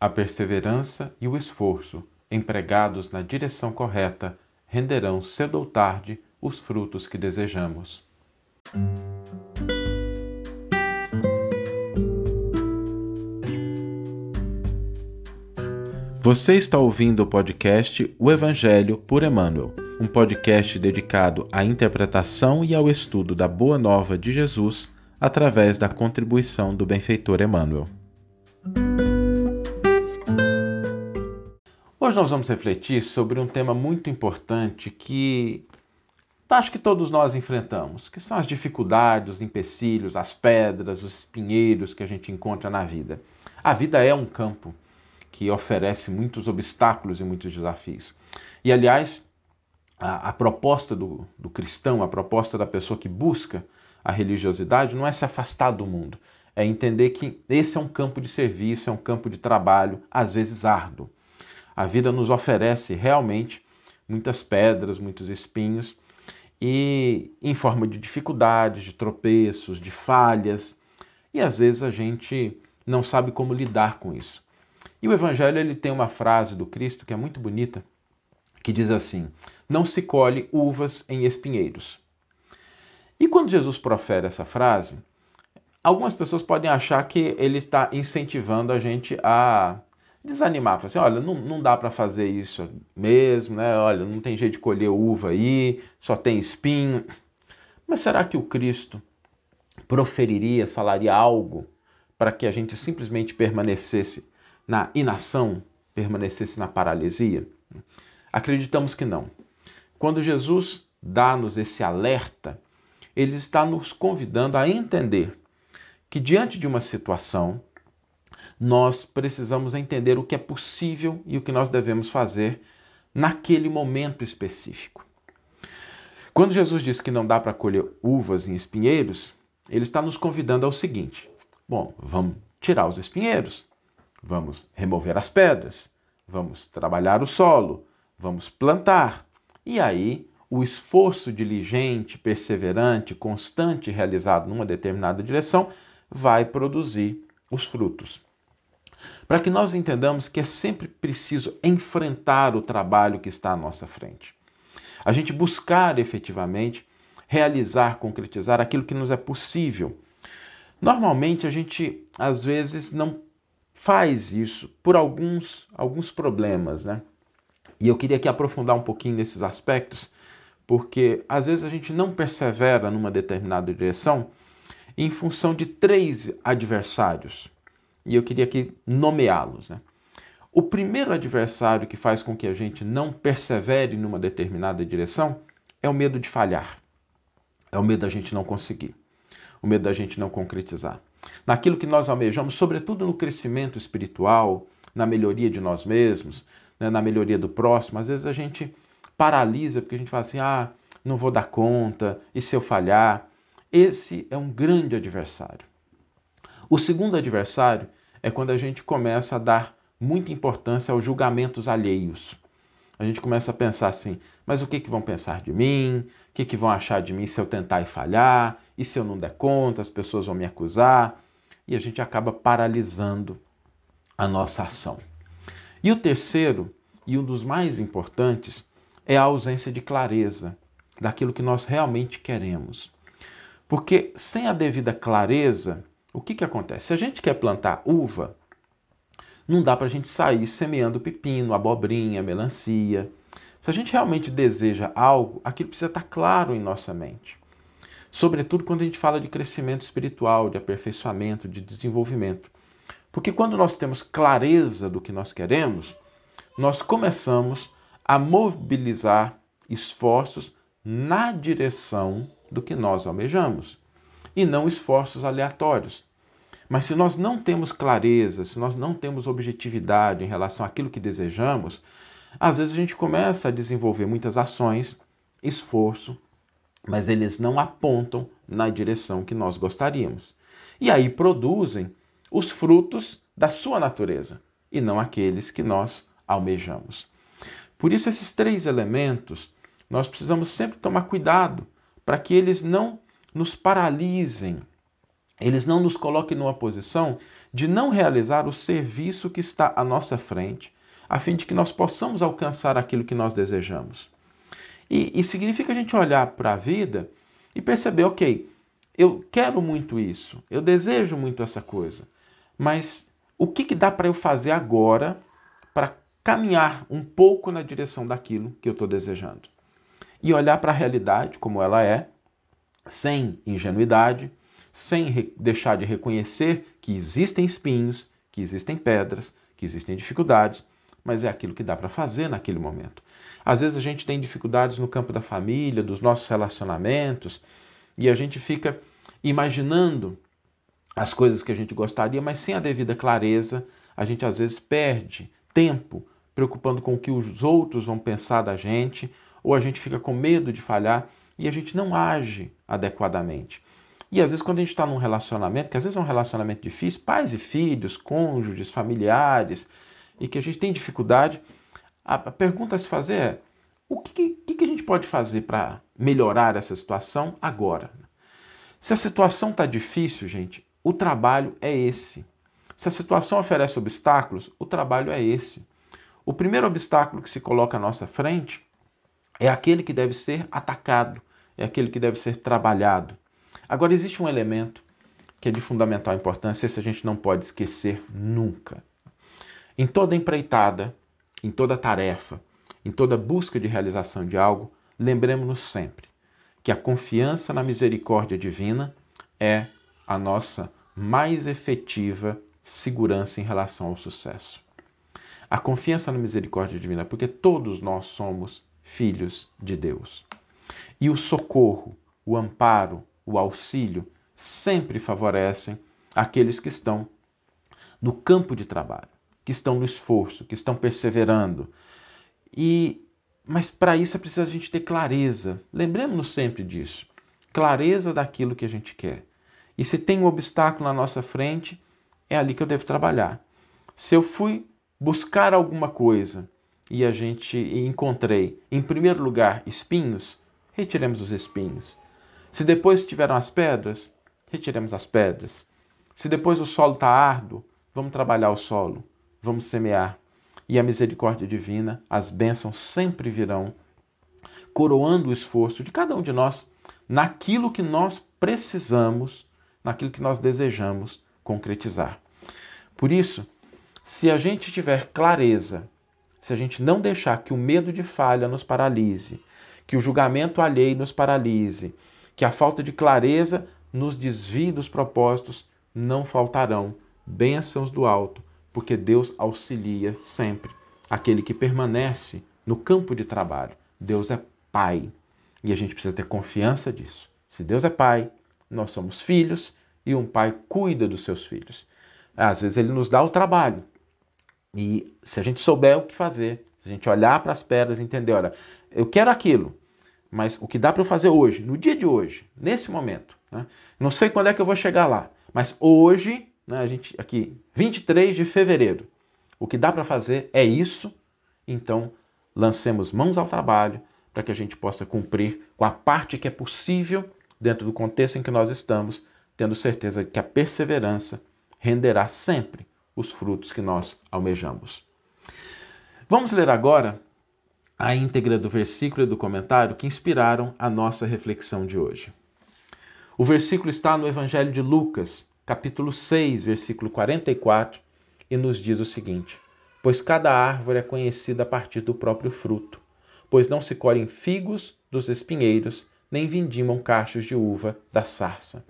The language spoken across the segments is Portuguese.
A perseverança e o esforço, empregados na direção correta, renderão cedo ou tarde os frutos que desejamos. Você está ouvindo o podcast O Evangelho por Emmanuel, um podcast dedicado à interpretação e ao estudo da Boa Nova de Jesus através da contribuição do benfeitor Emmanuel. Hoje nós vamos refletir sobre um tema muito importante que acho que todos nós enfrentamos, que são as dificuldades, os empecilhos, as pedras, os espinheiros que a gente encontra na vida. A vida é um campo que oferece muitos obstáculos e muitos desafios. E, aliás, a, a proposta do, do cristão, a proposta da pessoa que busca a religiosidade não é se afastar do mundo, é entender que esse é um campo de serviço, é um campo de trabalho, às vezes árduo. A vida nos oferece realmente muitas pedras, muitos espinhos, e em forma de dificuldades, de tropeços, de falhas, e às vezes a gente não sabe como lidar com isso. E o Evangelho ele tem uma frase do Cristo que é muito bonita, que diz assim: Não se colhe uvas em espinheiros. E quando Jesus profere essa frase, algumas pessoas podem achar que ele está incentivando a gente a desanimar, falar assim, olha, não, não dá para fazer isso mesmo, né? Olha, não tem jeito de colher uva aí, só tem espinho. Mas será que o Cristo proferiria, falaria algo para que a gente simplesmente permanecesse na inação, permanecesse na paralisia? Acreditamos que não. Quando Jesus dá-nos esse alerta, ele está nos convidando a entender que diante de uma situação, nós precisamos entender o que é possível e o que nós devemos fazer naquele momento específico. Quando Jesus diz que não dá para colher uvas em espinheiros, ele está nos convidando ao seguinte: bom, vamos tirar os espinheiros, vamos remover as pedras, vamos trabalhar o solo, vamos plantar. E aí, o esforço diligente, perseverante, constante realizado numa determinada direção vai produzir os frutos para que nós entendamos que é sempre preciso enfrentar o trabalho que está à nossa frente. A gente buscar efetivamente realizar, concretizar aquilo que nos é possível. Normalmente a gente às vezes não faz isso por alguns alguns problemas, né? E eu queria aqui aprofundar um pouquinho nesses aspectos, porque às vezes a gente não persevera numa determinada direção em função de três adversários e eu queria aqui nomeá-los. Né? O primeiro adversário que faz com que a gente não persevere numa determinada direção é o medo de falhar, é o medo da gente não conseguir, o medo da gente não concretizar. Naquilo que nós almejamos, sobretudo no crescimento espiritual, na melhoria de nós mesmos, né, na melhoria do próximo, às vezes a gente paralisa porque a gente fala assim: ah, não vou dar conta, e se eu falhar? Esse é um grande adversário. O segundo adversário é quando a gente começa a dar muita importância aos julgamentos alheios. A gente começa a pensar assim: mas o que, que vão pensar de mim? O que, que vão achar de mim se eu tentar e falhar? E se eu não der conta, as pessoas vão me acusar? E a gente acaba paralisando a nossa ação. E o terceiro, e um dos mais importantes, é a ausência de clareza daquilo que nós realmente queremos. Porque sem a devida clareza, o que, que acontece? Se a gente quer plantar uva, não dá para a gente sair semeando pepino, abobrinha, melancia. Se a gente realmente deseja algo, aquilo precisa estar claro em nossa mente. Sobretudo quando a gente fala de crescimento espiritual, de aperfeiçoamento, de desenvolvimento. Porque quando nós temos clareza do que nós queremos, nós começamos a mobilizar esforços na direção do que nós almejamos e não esforços aleatórios. Mas se nós não temos clareza, se nós não temos objetividade em relação àquilo que desejamos, às vezes a gente começa a desenvolver muitas ações, esforço, mas eles não apontam na direção que nós gostaríamos. E aí produzem os frutos da sua natureza e não aqueles que nós almejamos. Por isso, esses três elementos nós precisamos sempre tomar cuidado para que eles não nos paralisem eles não nos coloquem numa posição de não realizar o serviço que está à nossa frente, a fim de que nós possamos alcançar aquilo que nós desejamos. E, e significa a gente olhar para a vida e perceber, ok, eu quero muito isso, eu desejo muito essa coisa, mas o que, que dá para eu fazer agora para caminhar um pouco na direção daquilo que eu estou desejando? E olhar para a realidade como ela é, sem ingenuidade, sem deixar de reconhecer que existem espinhos, que existem pedras, que existem dificuldades, mas é aquilo que dá para fazer naquele momento. Às vezes a gente tem dificuldades no campo da família, dos nossos relacionamentos, e a gente fica imaginando as coisas que a gente gostaria, mas sem a devida clareza, a gente às vezes perde tempo preocupando com o que os outros vão pensar da gente, ou a gente fica com medo de falhar e a gente não age adequadamente. E às vezes, quando a gente está num relacionamento, que às vezes é um relacionamento difícil, pais e filhos, cônjuges, familiares, e que a gente tem dificuldade, a pergunta a se fazer é: o que, que, que a gente pode fazer para melhorar essa situação agora? Se a situação está difícil, gente, o trabalho é esse. Se a situação oferece obstáculos, o trabalho é esse. O primeiro obstáculo que se coloca à nossa frente é aquele que deve ser atacado, é aquele que deve ser trabalhado. Agora, existe um elemento que é de fundamental importância, esse a gente não pode esquecer nunca. Em toda empreitada, em toda tarefa, em toda busca de realização de algo, lembremos-nos sempre que a confiança na misericórdia divina é a nossa mais efetiva segurança em relação ao sucesso. A confiança na misericórdia divina, porque todos nós somos filhos de Deus. E o socorro, o amparo, o auxílio sempre favorecem aqueles que estão no campo de trabalho, que estão no esforço, que estão perseverando. E mas para isso é preciso a gente ter clareza. Lembremos-nos sempre disso. Clareza daquilo que a gente quer. E se tem um obstáculo na nossa frente, é ali que eu devo trabalhar. Se eu fui buscar alguma coisa e a gente encontrei, em primeiro lugar, espinhos, retiremos os espinhos. Se depois tiveram as pedras, retiremos as pedras. Se depois o solo está árduo, vamos trabalhar o solo, vamos semear. E a misericórdia divina, as bênçãos sempre virão, coroando o esforço de cada um de nós naquilo que nós precisamos, naquilo que nós desejamos concretizar. Por isso, se a gente tiver clareza, se a gente não deixar que o medo de falha nos paralise, que o julgamento alheio nos paralise, que a falta de clareza nos desvie dos propósitos, não faltarão bênçãos do alto, porque Deus auxilia sempre aquele que permanece no campo de trabalho. Deus é Pai e a gente precisa ter confiança disso. Se Deus é Pai, nós somos filhos e um pai cuida dos seus filhos. Às vezes ele nos dá o trabalho. E se a gente souber o que fazer, se a gente olhar para as pedras e entender, olha, eu quero aquilo, mas o que dá para eu fazer hoje, no dia de hoje, nesse momento, né? não sei quando é que eu vou chegar lá, mas hoje, né, a gente aqui, 23 de fevereiro, o que dá para fazer é isso, então lancemos mãos ao trabalho para que a gente possa cumprir com a parte que é possível dentro do contexto em que nós estamos, tendo certeza que a perseverança renderá sempre os frutos que nós almejamos. Vamos ler agora a íntegra do versículo e do comentário que inspiraram a nossa reflexão de hoje. O versículo está no Evangelho de Lucas, capítulo 6, versículo 44, e nos diz o seguinte: Pois cada árvore é conhecida a partir do próprio fruto, pois não se colhem figos dos espinheiros, nem vindimam cachos de uva da sarça.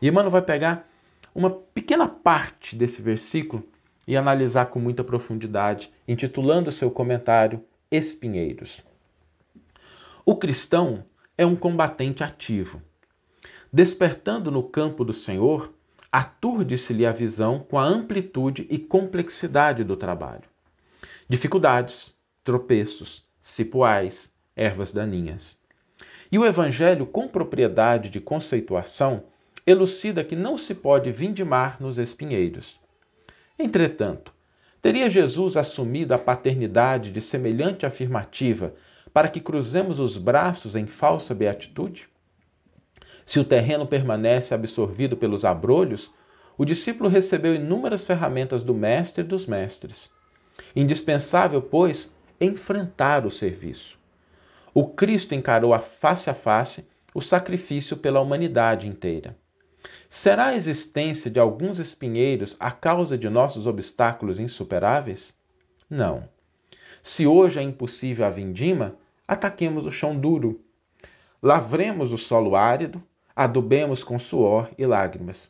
E Emmanuel vai pegar uma pequena parte desse versículo e analisar com muita profundidade, intitulando seu comentário Espinheiros. O cristão é um combatente ativo. Despertando no campo do Senhor, aturde-se-lhe a visão com a amplitude e complexidade do trabalho. Dificuldades, tropeços, cipuais, ervas daninhas. E o Evangelho, com propriedade de conceituação, elucida que não se pode vindimar nos espinheiros. Entretanto, teria Jesus assumido a paternidade de semelhante afirmativa para que cruzemos os braços em falsa beatitude? Se o terreno permanece absorvido pelos abrolhos, o discípulo recebeu inúmeras ferramentas do Mestre dos Mestres. Indispensável, pois, enfrentar o serviço. O Cristo encarou a face a face o sacrifício pela humanidade inteira. Será a existência de alguns espinheiros a causa de nossos obstáculos insuperáveis? Não. Se hoje é impossível a vindima, ataquemos o chão duro. Lavremos o solo árido, adubemos com suor e lágrimas.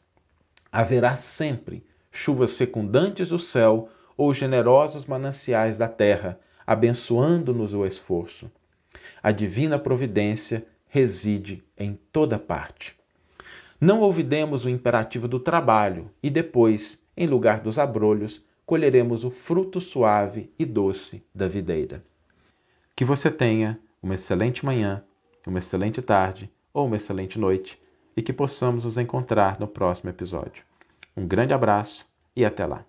Haverá sempre chuvas fecundantes do céu ou generosos mananciais da terra, abençoando-nos o esforço. A divina providência reside em toda parte. Não ouvidemos o imperativo do trabalho e depois, em lugar dos abrolhos, colheremos o fruto suave e doce da videira. Que você tenha uma excelente manhã, uma excelente tarde ou uma excelente noite e que possamos nos encontrar no próximo episódio. Um grande abraço e até lá!